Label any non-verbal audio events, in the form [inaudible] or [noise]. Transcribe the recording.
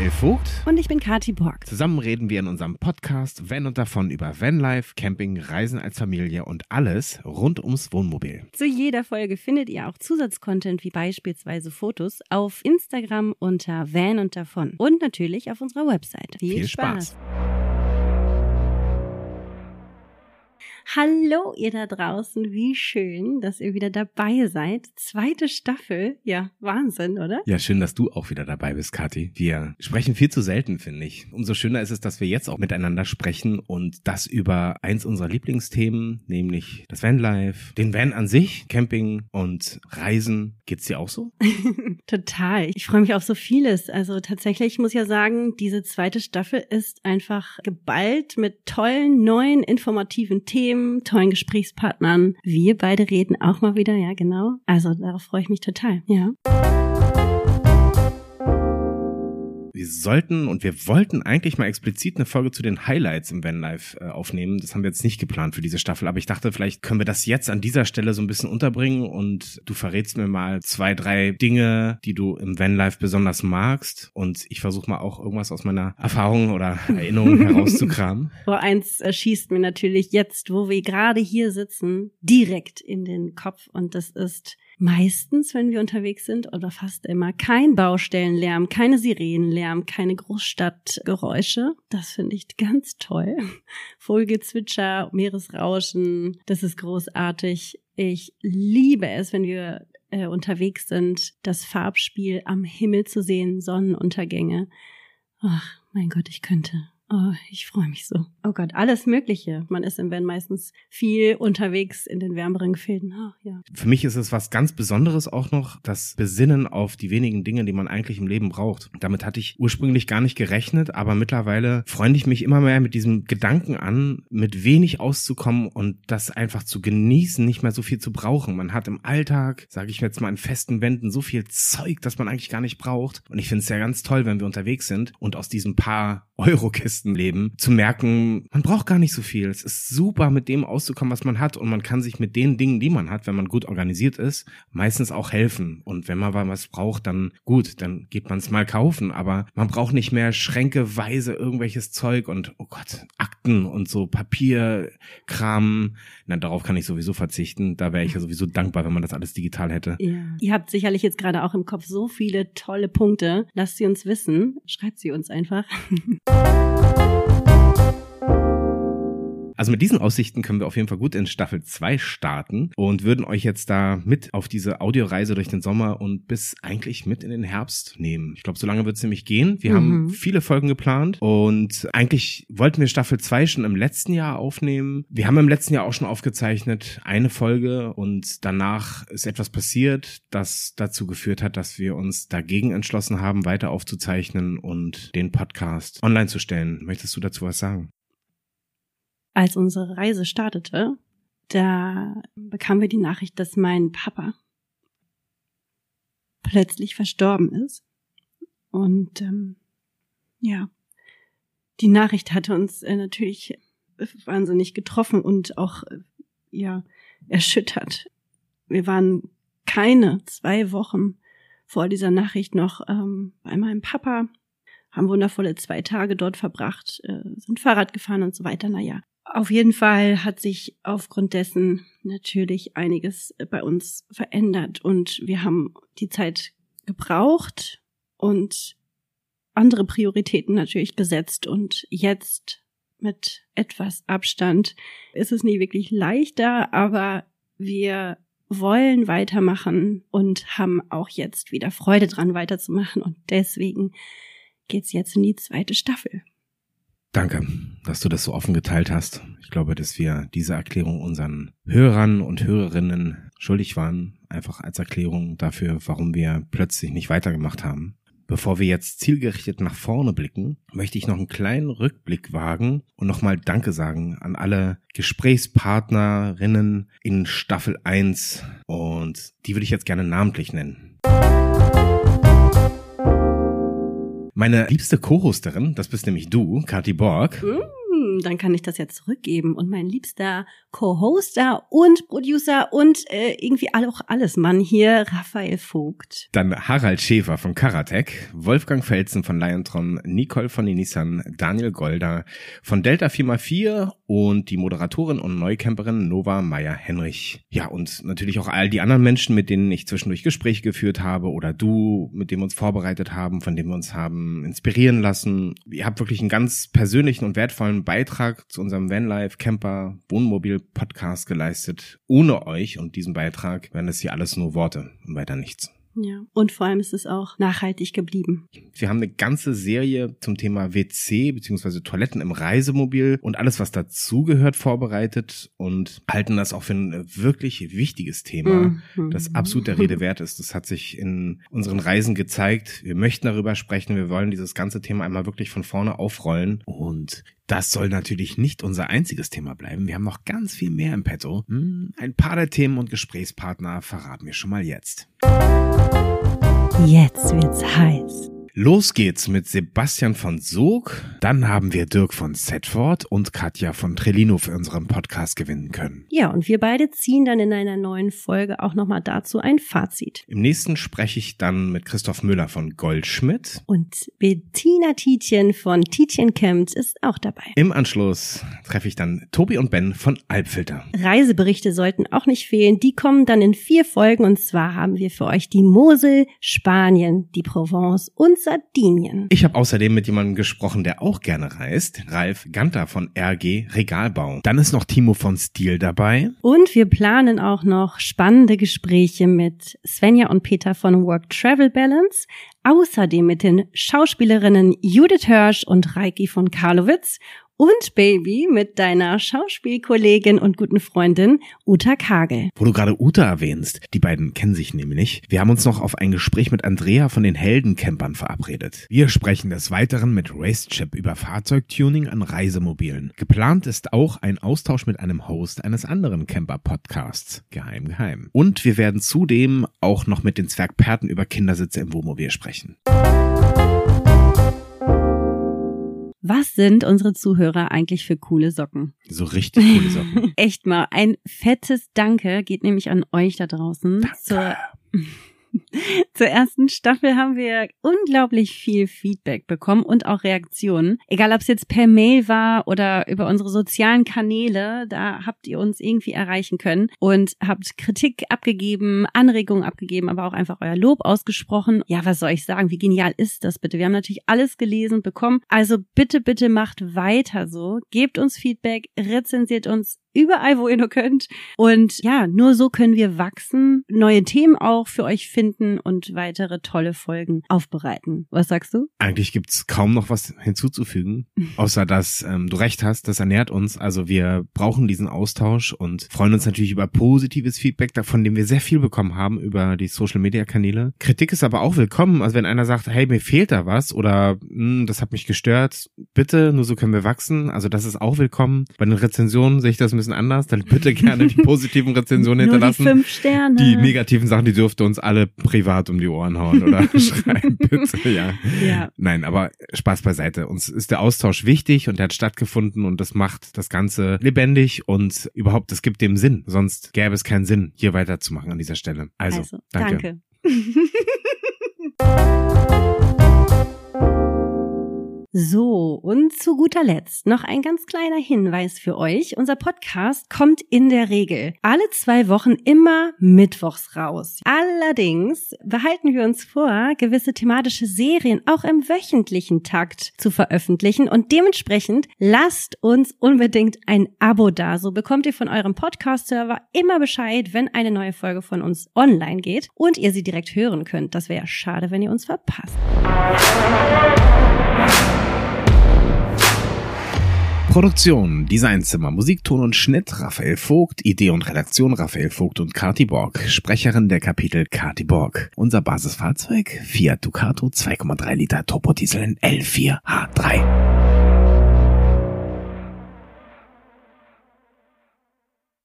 Michael Vogt. Und ich bin Kati Borg. Zusammen reden wir in unserem Podcast Van und davon über Vanlife, Camping, Reisen als Familie und alles rund ums Wohnmobil. Zu jeder Folge findet ihr auch Zusatzcontent wie beispielsweise Fotos auf Instagram unter Van und davon und natürlich auf unserer Website. Viel, Viel Spaß. Spaß. Hallo ihr da draußen, wie schön, dass ihr wieder dabei seid. Zweite Staffel, ja, Wahnsinn, oder? Ja, schön, dass du auch wieder dabei bist, Kathi. Wir sprechen viel zu selten, finde ich. Umso schöner ist es, dass wir jetzt auch miteinander sprechen und das über eins unserer Lieblingsthemen, nämlich das Vanlife, den Van an sich, Camping und Reisen. Geht's dir auch so? [laughs] Total. Ich freue mich auf so vieles. Also tatsächlich muss ich ja sagen, diese zweite Staffel ist einfach geballt mit tollen, neuen, informativen Themen Themen, tollen Gesprächspartnern. Wir beide reden auch mal wieder, ja genau. Also darauf freue ich mich total, ja wir sollten und wir wollten eigentlich mal explizit eine Folge zu den Highlights im Vanlife äh, aufnehmen. Das haben wir jetzt nicht geplant für diese Staffel, aber ich dachte, vielleicht können wir das jetzt an dieser Stelle so ein bisschen unterbringen und du verrätst mir mal zwei, drei Dinge, die du im Vanlife besonders magst und ich versuche mal auch irgendwas aus meiner Erfahrung oder [laughs] Erinnerung herauszukramen. Vor eins schießt mir natürlich jetzt, wo wir gerade hier sitzen, direkt in den Kopf und das ist meistens, wenn wir unterwegs sind oder fast immer, kein Baustellenlärm, keine Sirenenlärm, keine Großstadtgeräusche. Das finde ich ganz toll. [laughs] Vogelgezwitscher, Meeresrauschen, das ist großartig. Ich liebe es, wenn wir äh, unterwegs sind, das Farbspiel am Himmel zu sehen, Sonnenuntergänge. Ach, mein Gott, ich könnte Oh, ich freue mich so. Oh Gott, alles Mögliche. Man ist im Van meistens viel unterwegs in den wärmeren Gefilden. Oh, ja. Für mich ist es was ganz Besonderes auch noch, das Besinnen auf die wenigen Dinge, die man eigentlich im Leben braucht. Damit hatte ich ursprünglich gar nicht gerechnet, aber mittlerweile freunde ich mich immer mehr mit diesem Gedanken an, mit wenig auszukommen und das einfach zu genießen, nicht mehr so viel zu brauchen. Man hat im Alltag, sage ich jetzt mal in festen Wänden, so viel Zeug, das man eigentlich gar nicht braucht. Und ich finde es ja ganz toll, wenn wir unterwegs sind und aus diesen paar Eurokisten Touristenleben zu merken, man braucht gar nicht so viel. Es ist super, mit dem auszukommen, was man hat und man kann sich mit den Dingen, die man hat, wenn man gut organisiert ist, meistens auch helfen. Und wenn man was braucht, dann gut, dann geht man es mal kaufen. Aber man braucht nicht mehr schränkeweise irgendwelches Zeug und, oh Gott, Akten und so Papierkram. Na, darauf kann ich sowieso verzichten. Da wäre ich ja sowieso dankbar, wenn man das alles digital hätte. Ja. Ihr habt sicherlich jetzt gerade auch im Kopf so viele tolle Punkte. Lasst sie uns wissen. Schreibt sie uns einfach. [laughs] Also mit diesen Aussichten können wir auf jeden Fall gut in Staffel 2 starten und würden euch jetzt da mit auf diese Audioreise durch den Sommer und bis eigentlich mit in den Herbst nehmen. Ich glaube, so lange wird es nämlich gehen. Wir mhm. haben viele Folgen geplant und eigentlich wollten wir Staffel 2 schon im letzten Jahr aufnehmen. Wir haben im letzten Jahr auch schon aufgezeichnet eine Folge und danach ist etwas passiert, das dazu geführt hat, dass wir uns dagegen entschlossen haben, weiter aufzuzeichnen und den Podcast online zu stellen. Möchtest du dazu was sagen? Als unsere Reise startete, da bekamen wir die Nachricht, dass mein Papa plötzlich verstorben ist. Und ähm, ja, die Nachricht hatte uns äh, natürlich wahnsinnig getroffen und auch äh, ja erschüttert. Wir waren keine zwei Wochen vor dieser Nachricht noch ähm, bei meinem Papa, haben wundervolle zwei Tage dort verbracht, äh, sind Fahrrad gefahren und so weiter. Naja, auf jeden Fall hat sich aufgrund dessen natürlich einiges bei uns verändert und wir haben die Zeit gebraucht und andere Prioritäten natürlich gesetzt und jetzt mit etwas Abstand ist es nie wirklich leichter, aber wir wollen weitermachen und haben auch jetzt wieder Freude dran weiterzumachen und deswegen geht's jetzt in die zweite Staffel. Danke, dass du das so offen geteilt hast. Ich glaube, dass wir diese Erklärung unseren Hörern und Hörerinnen schuldig waren, einfach als Erklärung dafür, warum wir plötzlich nicht weitergemacht haben. Bevor wir jetzt zielgerichtet nach vorne blicken, möchte ich noch einen kleinen Rückblick wagen und nochmal Danke sagen an alle Gesprächspartnerinnen in Staffel 1 und die würde ich jetzt gerne namentlich nennen. Meine liebste Co-Hosterin, das bist nämlich du, Kati Borg. Mm, dann kann ich das ja zurückgeben. Und mein liebster Co-Hoster und Producer und äh, irgendwie auch alles Mann hier, Raphael Vogt. Dann Harald Schäfer von Karatec, Wolfgang Felsen von Liontron, Nicole von Nissan, Daniel Golder von Delta 4x4 und die Moderatorin und Neucamperin Nova Meyer-Henrich. Ja, und natürlich auch all die anderen Menschen, mit denen ich zwischendurch Gespräche geführt habe oder du, mit dem wir uns vorbereitet haben, von dem wir uns haben inspirieren lassen. Ihr habt wirklich einen ganz persönlichen und wertvollen Beitrag zu unserem Vanlife Camper Wohnmobil Podcast geleistet. Ohne euch und diesen Beitrag wären es hier alles nur Worte und weiter nichts. Ja, und vor allem ist es auch nachhaltig geblieben. Wir haben eine ganze Serie zum Thema WC bzw. Toiletten im Reisemobil und alles, was dazugehört, vorbereitet und halten das auch für ein wirklich wichtiges Thema, mhm. das absolut der Rede wert ist. Das hat sich in unseren Reisen gezeigt. Wir möchten darüber sprechen. Wir wollen dieses ganze Thema einmal wirklich von vorne aufrollen und das soll natürlich nicht unser einziges Thema bleiben. Wir haben noch ganz viel mehr im Petto. Hm, ein paar der Themen und Gesprächspartner verraten wir schon mal jetzt. Jetzt wird's heiß. Los geht's mit Sebastian von Sog. Dann haben wir Dirk von Setford und Katja von Trellino für unseren Podcast gewinnen können. Ja, und wir beide ziehen dann in einer neuen Folge auch nochmal dazu ein Fazit. Im nächsten spreche ich dann mit Christoph Müller von Goldschmidt. Und Bettina Tietjen von Tietjen Camps ist auch dabei. Im Anschluss treffe ich dann Tobi und Ben von Alpfilter. Reiseberichte sollten auch nicht fehlen. Die kommen dann in vier Folgen und zwar haben wir für euch die Mosel, Spanien, die Provence und Sardinien. Ich habe außerdem mit jemandem gesprochen, der auch gerne reist. Ralf Ganter von RG Regalbau. Dann ist noch Timo von Stil dabei. Und wir planen auch noch spannende Gespräche mit Svenja und Peter von Work Travel Balance. Außerdem mit den Schauspielerinnen Judith Hirsch und Reiki von Karlowitz und Baby mit deiner Schauspielkollegin und guten Freundin Uta Kagel. Wo du gerade Uta erwähnst, die beiden kennen sich nämlich. Wir haben uns noch auf ein Gespräch mit Andrea von den Heldencampern verabredet. Wir sprechen des Weiteren mit Racechip über Fahrzeugtuning an Reisemobilen. Geplant ist auch ein Austausch mit einem Host eines anderen Camper-Podcasts. Geheim, geheim. Und wir werden zudem auch noch mit den Zwergperten über Kindersitze im Wohnmobil sprechen. Was sind unsere Zuhörer eigentlich für coole Socken? So richtig coole Socken. [laughs] Echt mal. Ein fettes Danke geht nämlich an euch da draußen. Danke. Zur [laughs] Zur ersten Staffel haben wir unglaublich viel Feedback bekommen und auch Reaktionen. Egal, ob es jetzt per Mail war oder über unsere sozialen Kanäle, da habt ihr uns irgendwie erreichen können und habt Kritik abgegeben, Anregungen abgegeben, aber auch einfach euer Lob ausgesprochen. Ja, was soll ich sagen? Wie genial ist das bitte? Wir haben natürlich alles gelesen bekommen. Also bitte, bitte macht weiter so. Gebt uns Feedback, rezensiert uns überall, wo ihr nur könnt. Und ja, nur so können wir wachsen, neue Themen auch für euch finden und weitere tolle Folgen aufbereiten. Was sagst du? Eigentlich gibt's kaum noch was hinzuzufügen, [laughs] außer dass ähm, du recht hast, das ernährt uns. Also wir brauchen diesen Austausch und freuen uns natürlich über positives Feedback, davon dem wir sehr viel bekommen haben über die Social-Media-Kanäle. Kritik ist aber auch willkommen. Also wenn einer sagt, hey, mir fehlt da was oder hm, das hat mich gestört, bitte, nur so können wir wachsen. Also das ist auch willkommen. Bei den Rezensionen sehe ich das ein bisschen anders. Dann bitte [laughs] gerne die positiven Rezensionen hinterlassen. Nur die fünf Sterne. Die negativen Sachen, die dürfte uns alle privat um die Ohren hauen oder [laughs] schreiben, bitte, ja. ja. Nein, aber Spaß beiseite. Uns ist der Austausch wichtig und der hat stattgefunden und das macht das Ganze lebendig und überhaupt, es gibt dem Sinn. Sonst gäbe es keinen Sinn, hier weiterzumachen an dieser Stelle. Also, Also, danke. danke. [laughs] So, und zu guter Letzt noch ein ganz kleiner Hinweis für euch. Unser Podcast kommt in der Regel alle zwei Wochen immer mittwochs raus. Allerdings behalten wir uns vor, gewisse thematische Serien auch im wöchentlichen Takt zu veröffentlichen und dementsprechend lasst uns unbedingt ein Abo da. So bekommt ihr von eurem Podcast-Server immer Bescheid, wenn eine neue Folge von uns online geht und ihr sie direkt hören könnt. Das wäre schade, wenn ihr uns verpasst. Produktion, Designzimmer, Musikton und Schnitt Raphael Vogt, Idee und Redaktion Raphael Vogt und Kati Borg, Sprecherin der Kapitel Kati Borg. Unser Basisfahrzeug Fiat Ducato 2,3 Liter Turbodiesel in L4 H3.